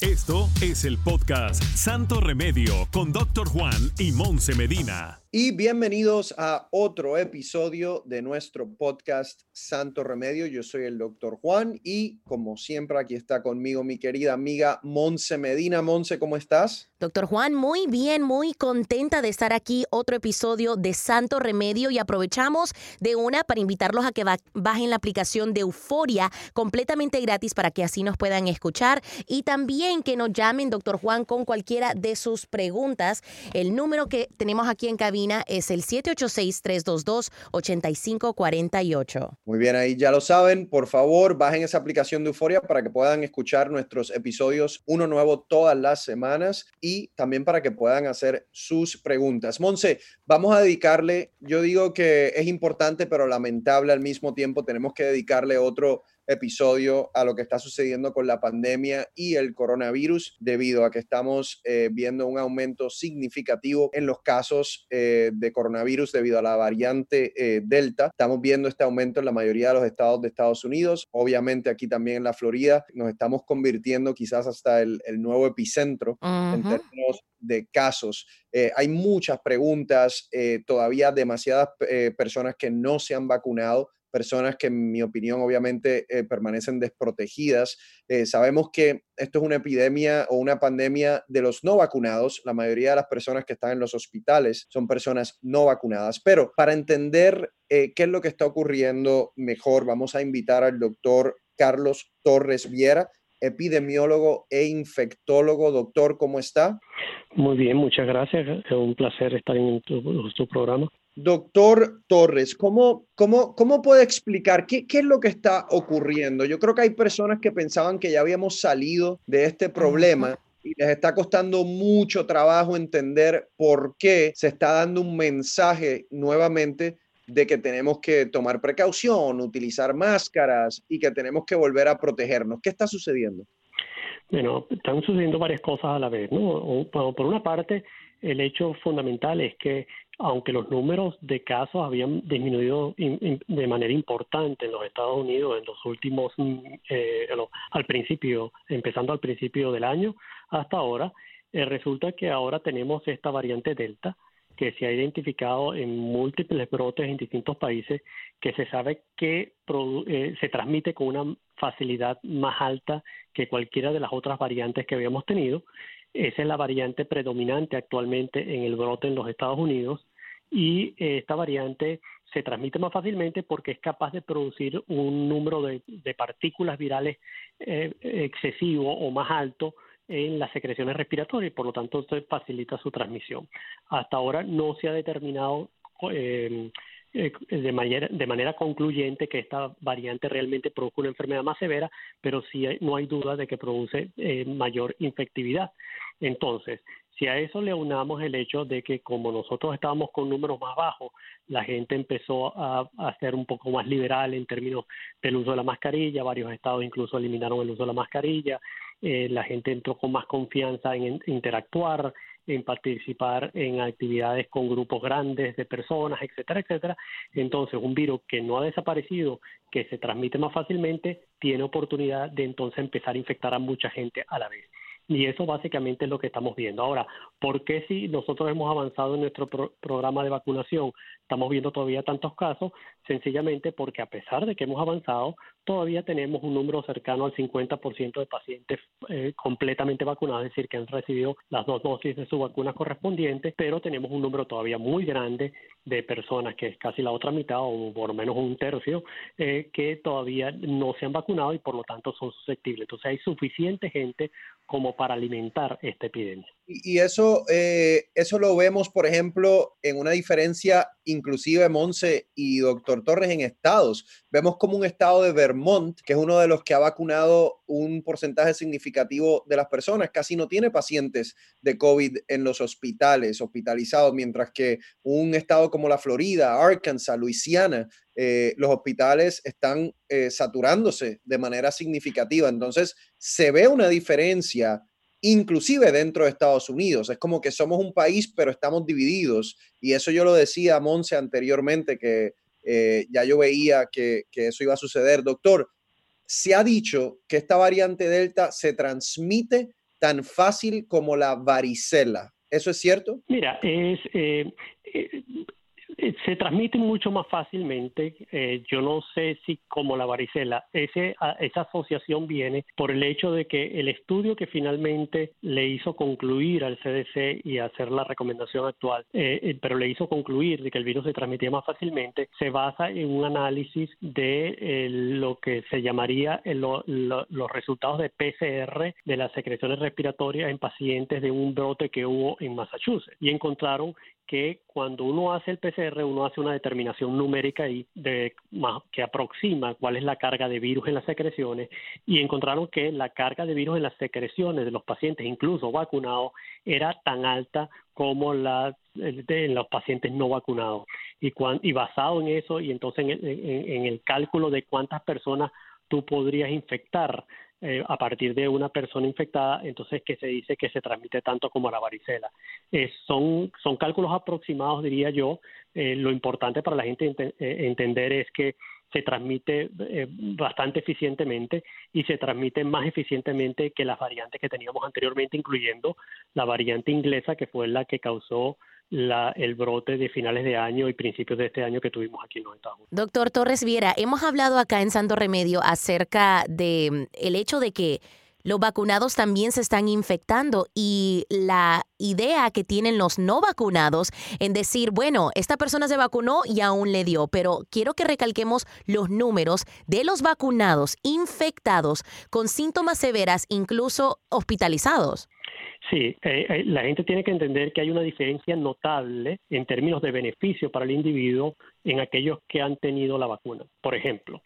Esto es el podcast Santo Remedio con Dr. Juan y Monse Medina. Y bienvenidos a otro episodio de nuestro podcast Santo Remedio. Yo soy el doctor Juan y como siempre aquí está conmigo mi querida amiga Monse Medina. Monse, ¿cómo estás? Doctor Juan, muy bien, muy contenta de estar aquí otro episodio de Santo Remedio y aprovechamos de una para invitarlos a que bajen la aplicación de Euforia completamente gratis para que así nos puedan escuchar y también que nos llamen, doctor Juan, con cualquiera de sus preguntas. El número que tenemos aquí en cabina es el 786-322-8548. Muy bien, ahí ya lo saben. Por favor, bajen esa aplicación de Euforia para que puedan escuchar nuestros episodios, uno nuevo todas las semanas y también para que puedan hacer sus preguntas. Monse, vamos a dedicarle, yo digo que es importante, pero lamentable al mismo tiempo, tenemos que dedicarle otro episodio a lo que está sucediendo con la pandemia y el coronavirus, debido a que estamos eh, viendo un aumento significativo en los casos eh, de coronavirus debido a la variante eh, Delta. Estamos viendo este aumento en la mayoría de los estados de Estados Unidos. Obviamente aquí también en la Florida nos estamos convirtiendo quizás hasta el, nuevo epicentro en términos de casos. hay muchas preguntas, todavía demasiadas personas que no se han vacunado personas que en mi opinión obviamente eh, permanecen desprotegidas. Eh, sabemos que esto es una epidemia o una pandemia de los no vacunados. La mayoría de las personas que están en los hospitales son personas no vacunadas. Pero para entender eh, qué es lo que está ocurriendo mejor, vamos a invitar al doctor Carlos Torres Viera epidemiólogo e infectólogo. Doctor, ¿cómo está? Muy bien, muchas gracias. Es un placer estar en tu programa. Doctor Torres, ¿cómo, cómo, cómo puede explicar qué, qué, es lo que está ocurriendo? Yo creo que hay personas que pensaban que ya habíamos salido de este problema y les está costando mucho trabajo entender por qué se está dando un mensaje nuevamente de que tenemos que tomar precaución, utilizar máscaras y que tenemos que volver a protegernos. ¿Qué está sucediendo? Bueno, están sucediendo varias cosas a la vez, ¿no? Por una parte, el hecho fundamental es que aunque los números de casos habían disminuido de manera importante en los Estados Unidos en los últimos, mm, eh, al principio, empezando al principio del año hasta ahora, eh, resulta que ahora tenemos esta variante Delta que se ha identificado en múltiples brotes en distintos países, que se sabe que eh, se transmite con una facilidad más alta que cualquiera de las otras variantes que habíamos tenido esa es la variante predominante actualmente en el brote en los Estados Unidos y eh, esta variante se transmite más fácilmente porque es capaz de producir un número de, partículas virales eh, excesivo o más alto en las secreciones respiratorias y por lo tanto facilita su transmisión. Hasta ahora no se ha determinado eh, de, manera, de manera concluyente que esta variante realmente produce una enfermedad más severa, pero sí no hay duda de que produce mayor infectividad. Entonces, si a eso le unamos el hecho de que como nosotros estábamos con números más bajos, la gente empezó a, ser un poco más liberal en términos del uso de la mascarilla, varios estados incluso eliminaron el uso de la mascarilla, eh, la gente entró con más confianza en, interactuar, en participar en actividades con grupos grandes de personas, etcétera, etcétera. Entonces, un virus que no ha desaparecido, que se transmite más fácilmente, tiene oportunidad de entonces empezar a infectar a mucha gente a la vez. Y eso básicamente es lo que estamos viendo. Ahora, ¿por qué si nosotros hemos avanzado en nuestro programa de vacunación estamos viendo todavía tantos casos? Sencillamente porque a pesar de que hemos avanzado, todavía tenemos un número cercano al 50% de pacientes eh, completamente vacunados, es decir, que han recibido las dos dosis de su vacuna correspondiente, pero tenemos un número todavía muy grande de personas, que es casi la otra mitad o por lo menos un tercio, eh, que todavía no se han vacunado y por lo tanto son susceptibles. Entonces hay suficiente gente como para alimentar esta epidemia. Y, eso, eh, eso lo vemos, por ejemplo, en una diferencia inclusive Monse y doctor Torres en estados. Vemos como un estado de Vermont, que es uno de los que ha vacunado un porcentaje significativo de las personas, casi no tiene pacientes de COVID en los hospitales, hospitalizados, mientras que un estado como la Florida, Arkansas, Luisiana, eh, los hospitales están eh, saturándose de manera significativa. Entonces, se ve una diferencia inclusive dentro de Estados Unidos. Es como que somos un país, pero estamos divididos. Y eso yo lo decía a Monse anteriormente, que eh, ya yo veía que, que eso iba a suceder. Doctor, se ha dicho que esta variante Delta se transmite tan fácil como la varicela. ¿Eso es cierto? Mira, es, eh, se transmite mucho más fácilmente. Eh, yo no sé si como la varicela, ese, esa asociación viene por el hecho de que el estudio que finalmente le hizo concluir al CDC y hacer la recomendación actual, eh, pero le hizo concluir de que el virus se transmitía más fácilmente, se basa en un análisis de lo que se llamaría los resultados de PCR de las secreciones respiratorias en pacientes de un brote que hubo en Massachusetts y encontraron que cuando uno hace el PCR, uno hace una determinación numérica y de, que aproxima cuál es la carga de virus en las secreciones y encontraron que la carga de virus en las secreciones de los pacientes, incluso vacunados, era tan alta como la de los pacientes no vacunados. Y, y basado en eso, y entonces en el cálculo de cuántas personas tú podrías infectar eh, a partir de una persona infectada, entonces que se dice que se transmite tanto como la varicela. Eh, son, son cálculos aproximados, diría yo. Eh, lo importante para la gente entender es que se transmite bastante eficientemente y se transmite más eficientemente que las variantes que teníamos anteriormente, incluyendo la variante inglesa, que fue la que causó el brote de finales de año y principios de este año que tuvimos aquí en los Estados Unidos. Doctor Torres Viera, hemos hablado acá en Santo Remedio acerca de mm, el hecho de que los vacunados también se están infectando y la idea que tienen los no vacunados en decir, bueno, esta persona se vacunó y aún le dio, pero quiero que recalquemos los números de los vacunados infectados con síntomas severas, incluso hospitalizados. Sí, eh, eh, la gente tiene que entender que hay una diferencia notable en términos de beneficio para el individuo en aquellos que han tenido la vacuna. Por ejemplo,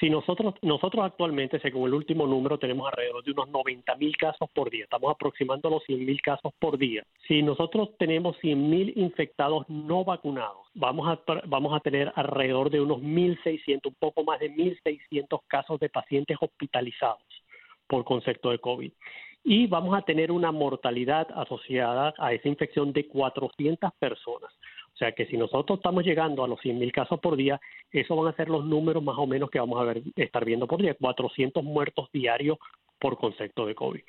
si nosotros, nosotros actualmente, según el último número, tenemos alrededor de unos 90 mil casos por día, estamos aproximando los 100 mil casos por día. Si nosotros tenemos 100 mil infectados no vacunados, vamos a, vamos a tener alrededor de unos 1.600, un poco más de 1.600 casos de pacientes hospitalizados por concepto de COVID y vamos a tener una mortalidad asociada a esa infección de 400 personas. O sea que si nosotros estamos llegando a los 100.000 casos por día, esos van a ser los números más o menos que vamos a ver, estar viendo por día, 400 muertos diarios por concepto de COVID.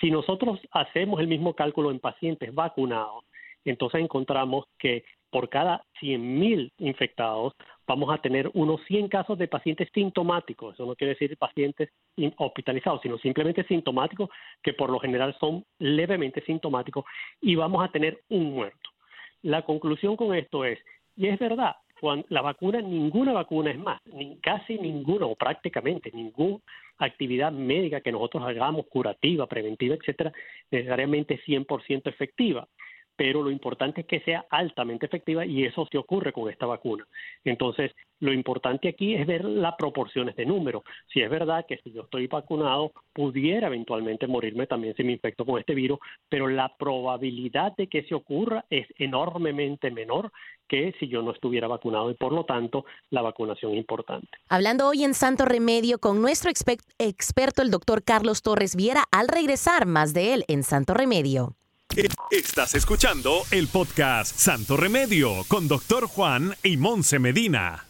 Si nosotros hacemos el mismo cálculo en pacientes vacunados, entonces encontramos que por cada 100.000 infectados vamos a tener unos 100 casos de pacientes sintomáticos. Eso no quiere decir pacientes hospitalizados, sino simplemente sintomáticos, que por lo general son levemente sintomáticos, y vamos a tener un muerto. La conclusión con esto es, y es verdad, la vacuna, ninguna vacuna es más, casi ninguna o prácticamente ninguna actividad médica que nosotros hagamos, curativa, preventiva, etcétera, necesariamente 100% efectiva pero lo importante es que sea altamente efectiva y eso se ocurre con esta vacuna. Entonces, lo importante aquí es ver las proporciones de número. Si es verdad que si yo estoy vacunado, pudiera eventualmente morirme también si me infecto con este virus, pero la probabilidad de que se ocurra es enormemente menor que si yo no estuviera vacunado y por lo tanto la vacunación es importante. Hablando hoy en Santo Remedio con nuestro experto, el doctor Carlos Torres Viera, al regresar más de él en Santo Remedio. Estás escuchando el podcast Santo Remedio con Doctor Juan y Monse Medina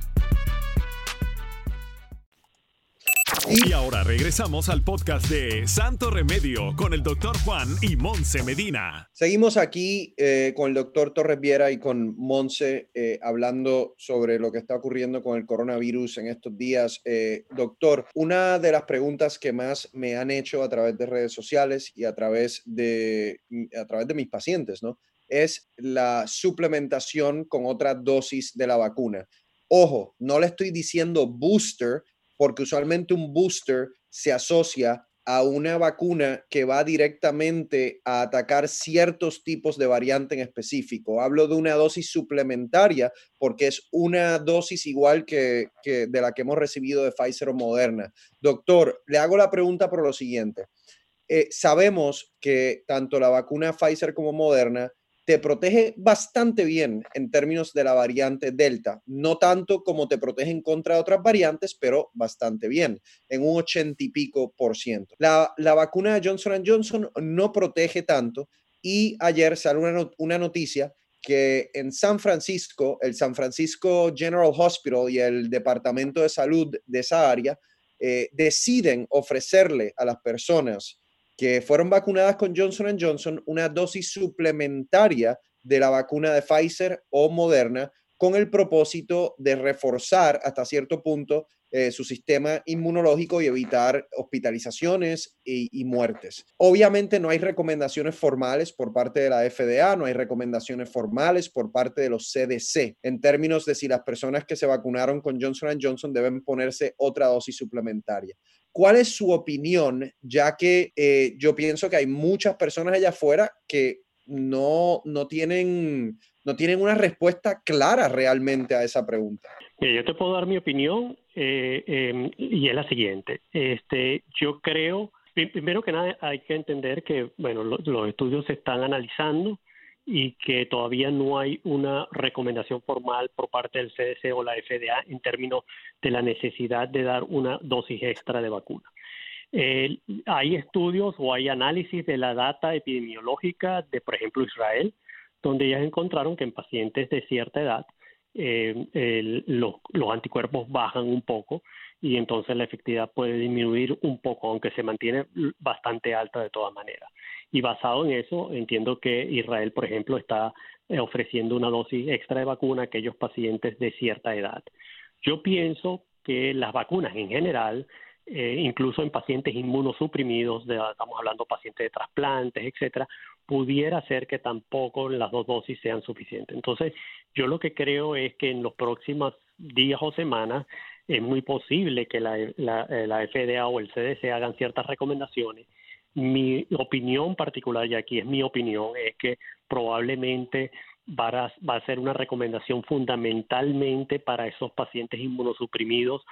Y ahora regresamos al podcast de Santo Remedio con el doctor Juan y Monse Medina. Seguimos aquí eh, con el doctor Torres Viera y con Monse eh, hablando sobre lo que está ocurriendo con el coronavirus en estos días. Eh, doctor, una de las preguntas que más me han hecho a través de redes sociales y a través de, a través de mis pacientes, ¿no? Es la suplementación con otra dosis de la vacuna. Ojo, no le estoy diciendo booster, porque usualmente un booster se asocia a una vacuna que va directamente a atacar ciertos tipos de variante en específico. Hablo de una dosis suplementaria porque es una dosis igual que, de la que hemos recibido de Pfizer o Moderna. Doctor, le hago la pregunta por lo siguiente. Eh, sabemos que tanto la vacuna Pfizer como Moderna te protege bastante bien en términos de la variante Delta. No tanto como te protege en contra de otras variantes, pero bastante bien, en un ochenta y pico por ciento. La, vacuna de Johnson Johnson no protege tanto y ayer salió una, una noticia que en San Francisco, el San Francisco General Hospital y el Departamento de Salud de esa área eh, deciden ofrecerle a las personas que fueron vacunadas con Johnson Johnson una dosis suplementaria de la vacuna de Pfizer o Moderna con el propósito de reforzar hasta cierto punto eh, su sistema inmunológico y evitar hospitalizaciones y, y, muertes. Obviamente no hay recomendaciones formales por parte de la FDA, no hay recomendaciones formales por parte de los CDC en términos de si las personas que se vacunaron con Johnson Johnson deben ponerse otra dosis suplementaria. ¿Cuál es su opinión? Ya que eh, yo pienso que hay muchas personas allá afuera que no, no, tienen, no tienen una respuesta clara realmente a esa pregunta. yo te puedo dar mi opinión eh, em, y es la siguiente. Este, yo creo, primero que nada, hay que entender que bueno, los estudios se están analizando y que todavía no hay una recomendación formal por parte del CDC o la FDA en términos de la necesidad de dar una dosis extra de vacuna. hay estudios o hay análisis de la data epidemiológica de, por ejemplo, Israel, donde ellas encontraron que en pacientes de cierta edad eh, los, los anticuerpos bajan un poco y entonces la efectividad puede disminuir un poco, aunque se mantiene bastante alta de todas maneras. Y basado en eso, entiendo que Israel, por ejemplo, está eh, ofreciendo una dosis extra de vacuna a aquellos pacientes de cierta edad. Yo pienso que las vacunas en general, eh, incluso en pacientes inmunosuprimidos, estamos hablando de pacientes de trasplantes, etcétera, pudiera ser que tampoco las dos dosis sean suficientes. Entonces, yo lo que creo es que en los próximos días o semanas es muy posible que la, la, eh, la FDA o el CDC hagan ciertas recomendaciones mi opinión particular, y aquí es mi opinión, es que probablemente va a, ser una recomendación fundamentalmente para esos pacientes inmunosuprimidos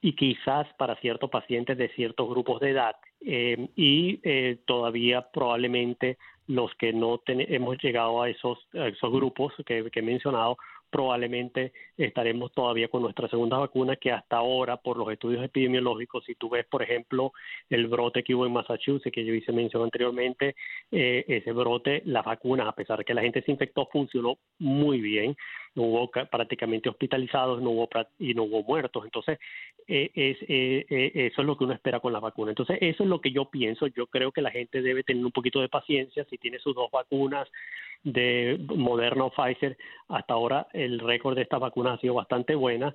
y quizás para ciertos pacientes de ciertos grupos de edad. Eh, y eh, todavía probablemente los que no hemos llegado a esos, esos grupos que he mencionado probablemente estaremos todavía con nuestra segunda vacuna que hasta ahora por los estudios epidemiológicos si tú ves por ejemplo el brote que hubo en Massachusetts que yo hice mención anteriormente eh, ese brote las vacunas a pesar de que la gente se infectó funcionó muy bien. No hubo prácticamente hospitalizados no hubo y no hubo muertos. Entonces eh, es, eh, eso es lo que uno espera con la vacuna entonces eso es lo que yo pienso. Yo creo que la gente debe tener un poquito de paciencia si tiene sus dos vacunas de Moderna o Pfizer, hasta ahora el récord de estas vacunas ha sido bastante buena,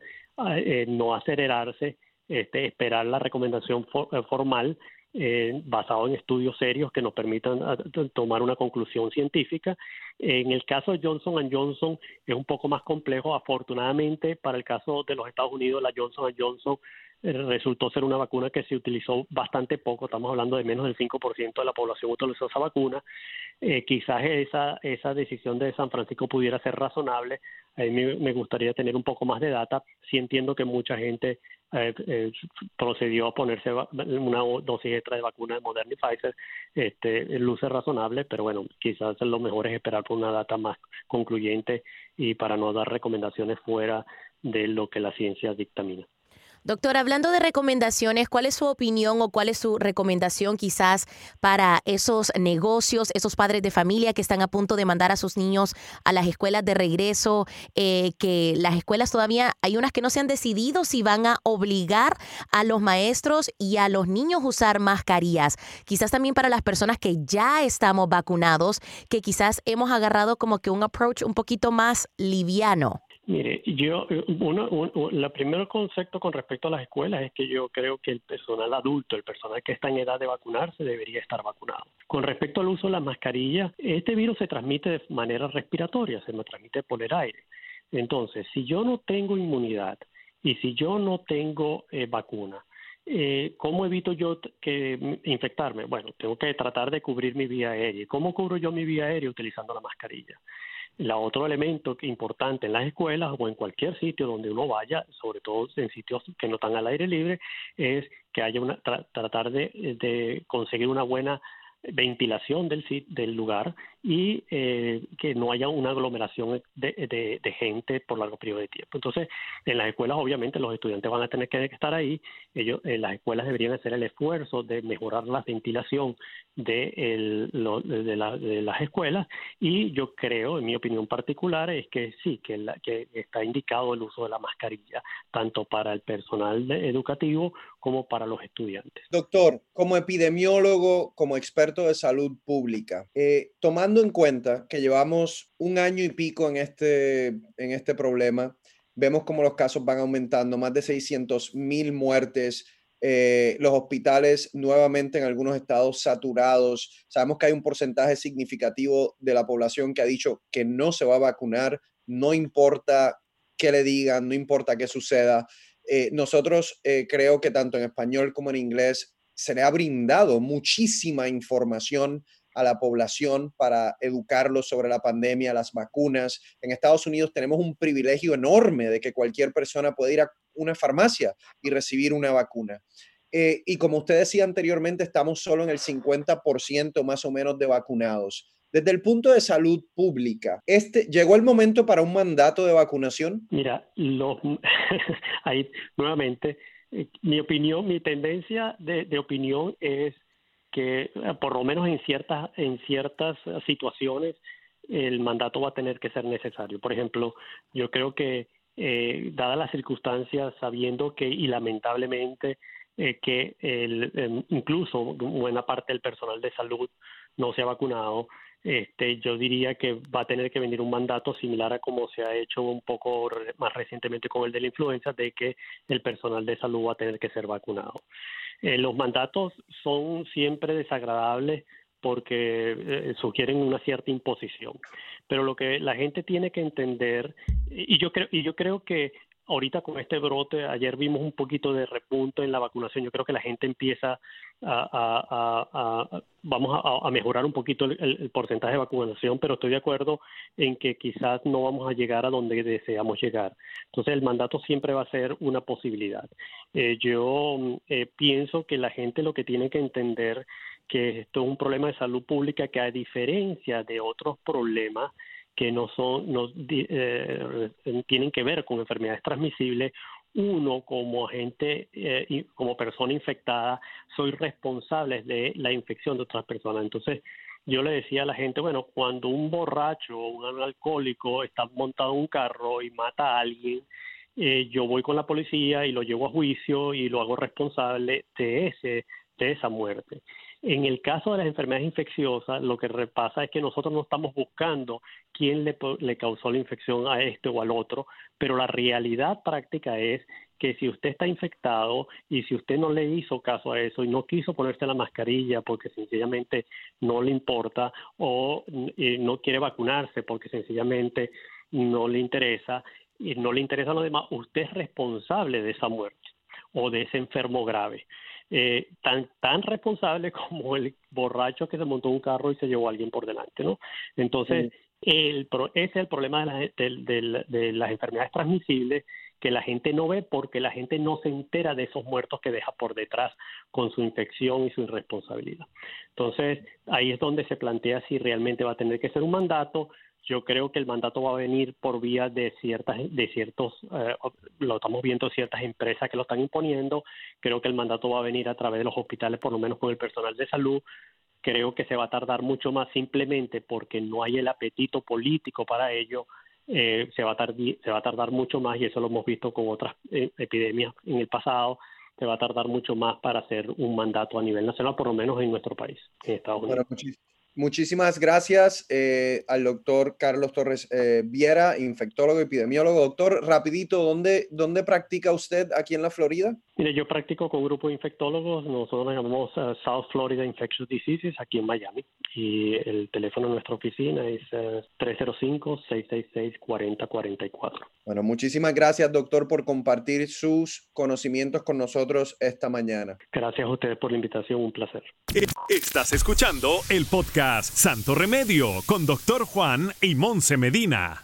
eh, no acelerarse, este, esperar la recomendación formal eh, basado en estudios serios que nos permitan ah, tomar una conclusión científica. En el caso de Johnson Johnson es un poco más complejo. Afortunadamente, para el caso de los Estados Unidos, la Johnson Johnson eh, resultó ser una vacuna que se utilizó bastante poco, estamos hablando de menos del 5% de la población utilizó esa vacuna. Eh, quizás esa, esa decisión de San Francisco pudiera ser razonable. A mí me gustaría tener un poco más de data. Sí entiendo que mucha gente eh, eh, procedió a ponerse una dosis extra de vacuna de Moderna y Pfizer, este, luce razonable, pero bueno, quizás lo mejor es esperar por una data más concluyente y para no dar recomendaciones fuera de lo que la ciencia dictamina. Doctor, hablando de recomendaciones, ¿cuál es su opinión o cuál es su recomendación quizás para esos negocios, esos padres de familia que están a punto de mandar a sus niños a las escuelas de regreso, eh, que las escuelas todavía hay unas que no se han decidido si van a obligar a los maestros y a los niños a usar mascarillas? Quizás también para las personas que ya estamos vacunados, que quizás hemos agarrado como que un approach un poquito más liviano. Mire, yo, uno, el primer concepto con respecto a las escuelas es que yo creo que el personal adulto, el personal que está en edad de vacunarse, debería estar vacunado. Con respecto al uso de la mascarilla, este virus se transmite de manera respiratoria, se me transmite por el aire. Entonces, si yo no tengo inmunidad y si yo no tengo eh, vacuna, eh, ¿Cómo evito yo que infectarme? Bueno, tengo que tratar de cubrir mi vía aérea. ¿Cómo cubro yo mi vía aérea utilizando la mascarilla? La otro elemento importante en las escuelas o en cualquier sitio donde uno vaya, sobre todo en sitios que no están al aire libre, es que haya una tratar de, de conseguir una buena ventilación del, del lugar y eh, que no haya una aglomeración de, gente por largo periodo de tiempo. Entonces, en las escuelas obviamente los estudiantes van a tener que estar ahí, ellos, las escuelas deberían hacer el esfuerzo de mejorar la ventilación de, las escuelas y yo creo, en mi opinión particular, es que sí, que está indicado el uso de la mascarilla, tanto para el personal educativo como para los estudiantes. Doctor, como epidemiólogo, como experto de salud pública, eh, tomando en cuenta que llevamos un año y pico en este, en este problema, vemos como los casos van aumentando, más de 600 mil muertes, eh, los hospitales nuevamente en algunos estados saturados. Sabemos que hay un porcentaje significativo de la población que ha dicho que no se va a vacunar, no importa qué le digan, no importa qué suceda. Eh, nosotros eh, creo que tanto en español como en inglés se le ha brindado muchísima información a la población para educarlos sobre la pandemia, las vacunas. En Estados Unidos tenemos un privilegio enorme de que cualquier persona puede ir a una farmacia y recibir una vacuna. Eh, y como usted decía anteriormente, estamos solo en el 50% más o menos de vacunados. Desde el punto de salud pública, este, ¿llegó el momento para un mandato de vacunación? Mira, ahí nuevamente, eh, mi opinión, mi tendencia de, de opinión es que eh, por lo menos en ciertas, en ciertas situaciones el mandato va a tener que ser necesario. Por ejemplo, yo creo que eh, dadas las circunstancias, sabiendo que y lamentablemente eh, que el, em, incluso buena parte del personal de salud no se ha vacunado, este, yo diría que va a tener que venir un mandato similar a como se ha hecho un poco más recientemente con el de la influenza, de que el personal de salud va a tener que ser vacunado. Eh, los mandatos son siempre desagradables porque eh, sugieren una cierta imposición. Pero lo que la gente tiene que entender, y yo creo, y yo creo que ahorita con este brote, ayer vimos un poquito de repunto en la vacunación, yo creo que la gente empieza a, vamos a, mejorar un poquito el, porcentaje de vacunación, pero estoy de acuerdo en que quizás no vamos a llegar a donde deseamos llegar. Entonces el mandato siempre va a ser una posibilidad. Eh, yo eh, pienso que la gente lo que tiene que entender que esto es un problema de salud pública que a diferencia de otros problemas, que no son no, eh, tienen que ver con enfermedades transmisibles uno como agente eh, como persona infectada soy responsable de la infección de otras personas. Entonces yo le decía a la gente bueno cuando un borracho o un alcohólico está montado en un carro y mata a alguien eh, yo voy con la policía y lo llevo a juicio y lo hago responsable de ese de esa muerte En el caso de las enfermedades infecciosas, lo que pasa es que nosotros no estamos buscando quién le, le causó la infección a este o al otro, pero la realidad práctica es que si usted está infectado y si usted no le hizo caso a eso y no quiso ponerse la mascarilla porque sencillamente no le importa o eh, no quiere vacunarse porque sencillamente no le interesa y no le interesa a los demás, usted es responsable de esa muerte o de ese enfermo grave. Eh, tan, tan responsable como el borracho que se montó un carro y se llevó a alguien por delante, ¿no? Entonces, el, ese es el problema de, de las enfermedades transmisibles que la gente no ve porque la gente no se entera de esos muertos que deja por detrás con su infección y su irresponsabilidad. Entonces, ahí es donde se plantea si realmente va a tener que ser un mandato. Yo creo que el mandato va a venir por vía de ciertas, de ciertos, eh, lo estamos viendo ciertas empresas que lo están imponiendo. Creo que el mandato va a venir a través de los hospitales, por lo menos con el personal de salud creo que se va a tardar mucho más simplemente porque no hay el apetito político para ello eh, se, va a tardar, se va a tardar mucho más y eso lo hemos visto con otras eh, epidemias en el pasado. Se va a tardar mucho más para hacer un mandato a nivel nacional, por lo menos en nuestro país, en Estados Unidos. Muchísimas gracias eh, al doctor Carlos Torres eh, Viera, infectólogo, epidemiólogo. Doctor, rapidito, ¿dónde, ¿dónde practica usted aquí en la Florida? Mire, yo practico con un grupo de infectólogos, nosotros nos llamamos eh, South Florida Infectious Diseases aquí en Miami y el teléfono de nuestra oficina es 305-666-4044. Bueno, muchísimas gracias doctor por compartir sus conocimientos con nosotros esta mañana. Gracias a ustedes por la invitación, un placer. Estás escuchando el podcast Santo Remedio con Doctor Juan y Monse Medina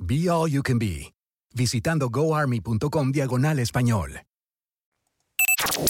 Be All You Can Be, visitando goarmy.com diagonal español.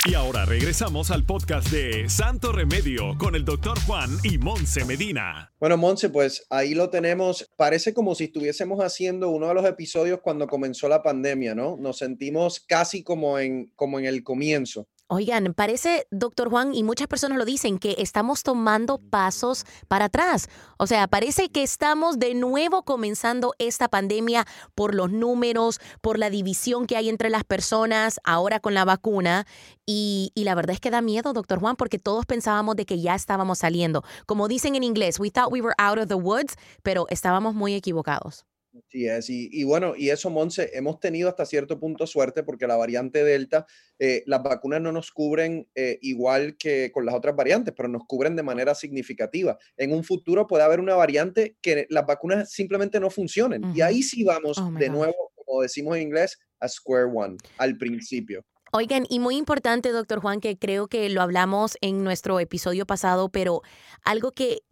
Y ahora regresamos al podcast de Santo Remedio con el doctor Juan y Monse Medina. Bueno, Monse, pues ahí lo tenemos. Parece como si estuviésemos haciendo uno de los episodios cuando comenzó la pandemia, ¿no? Nos sentimos casi como en, como en el comienzo. Oigan, parece, doctor Juan, y muchas personas lo dicen, que estamos tomando pasos para atrás. O sea, parece que estamos de nuevo comenzando esta pandemia por los números, por la división que hay entre las personas, ahora con la vacuna. Y, la verdad es que da miedo, doctor Juan, porque todos pensábamos de que ya estábamos saliendo. Como dicen en inglés, we thought we were out of the woods, pero estábamos muy equivocados. Sí es, y, bueno, y eso, Monse, hemos tenido hasta cierto punto suerte porque la variante Delta, eh, las vacunas no nos cubren eh, igual que con las otras variantes, pero nos cubren de manera significativa. En un futuro puede haber una variante que las vacunas simplemente no funcionen. Y ahí sí vamos oh de nuevo, como decimos en inglés, a square one, al principio. Oigan, y muy importante, doctor Juan, que creo que lo hablamos en nuestro episodio pasado, pero algo que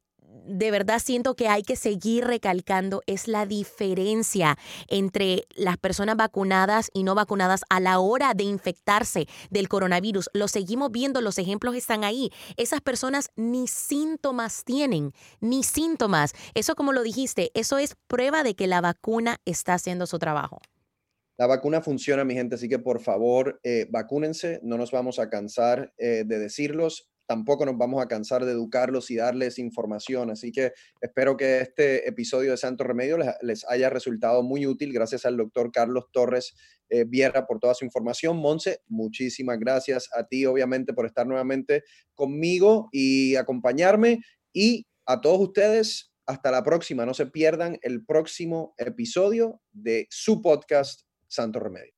de verdad siento que hay que seguir recalcando es la diferencia entre las personas vacunadas y no vacunadas a la hora de infectarse del coronavirus. Lo seguimos viendo, los ejemplos están ahí. Esas personas ni síntomas tienen, ni síntomas. Eso como lo dijiste, eso es prueba de que la vacuna está haciendo su trabajo. La vacuna funciona, mi gente, así que por favor, eh, vacúnense, no nos vamos a cansar eh, de decirlos tampoco nos vamos a cansar de educarlos y darles información. Así que espero que este episodio de Santo Remedio les, haya resultado muy útil. Gracias al doctor Carlos Torres eh, Vierra por toda su información. Monse, muchísimas gracias a ti, obviamente, por estar nuevamente conmigo y acompañarme. Y a todos ustedes, hasta la próxima. No se pierdan el próximo episodio de su podcast Santo Remedio.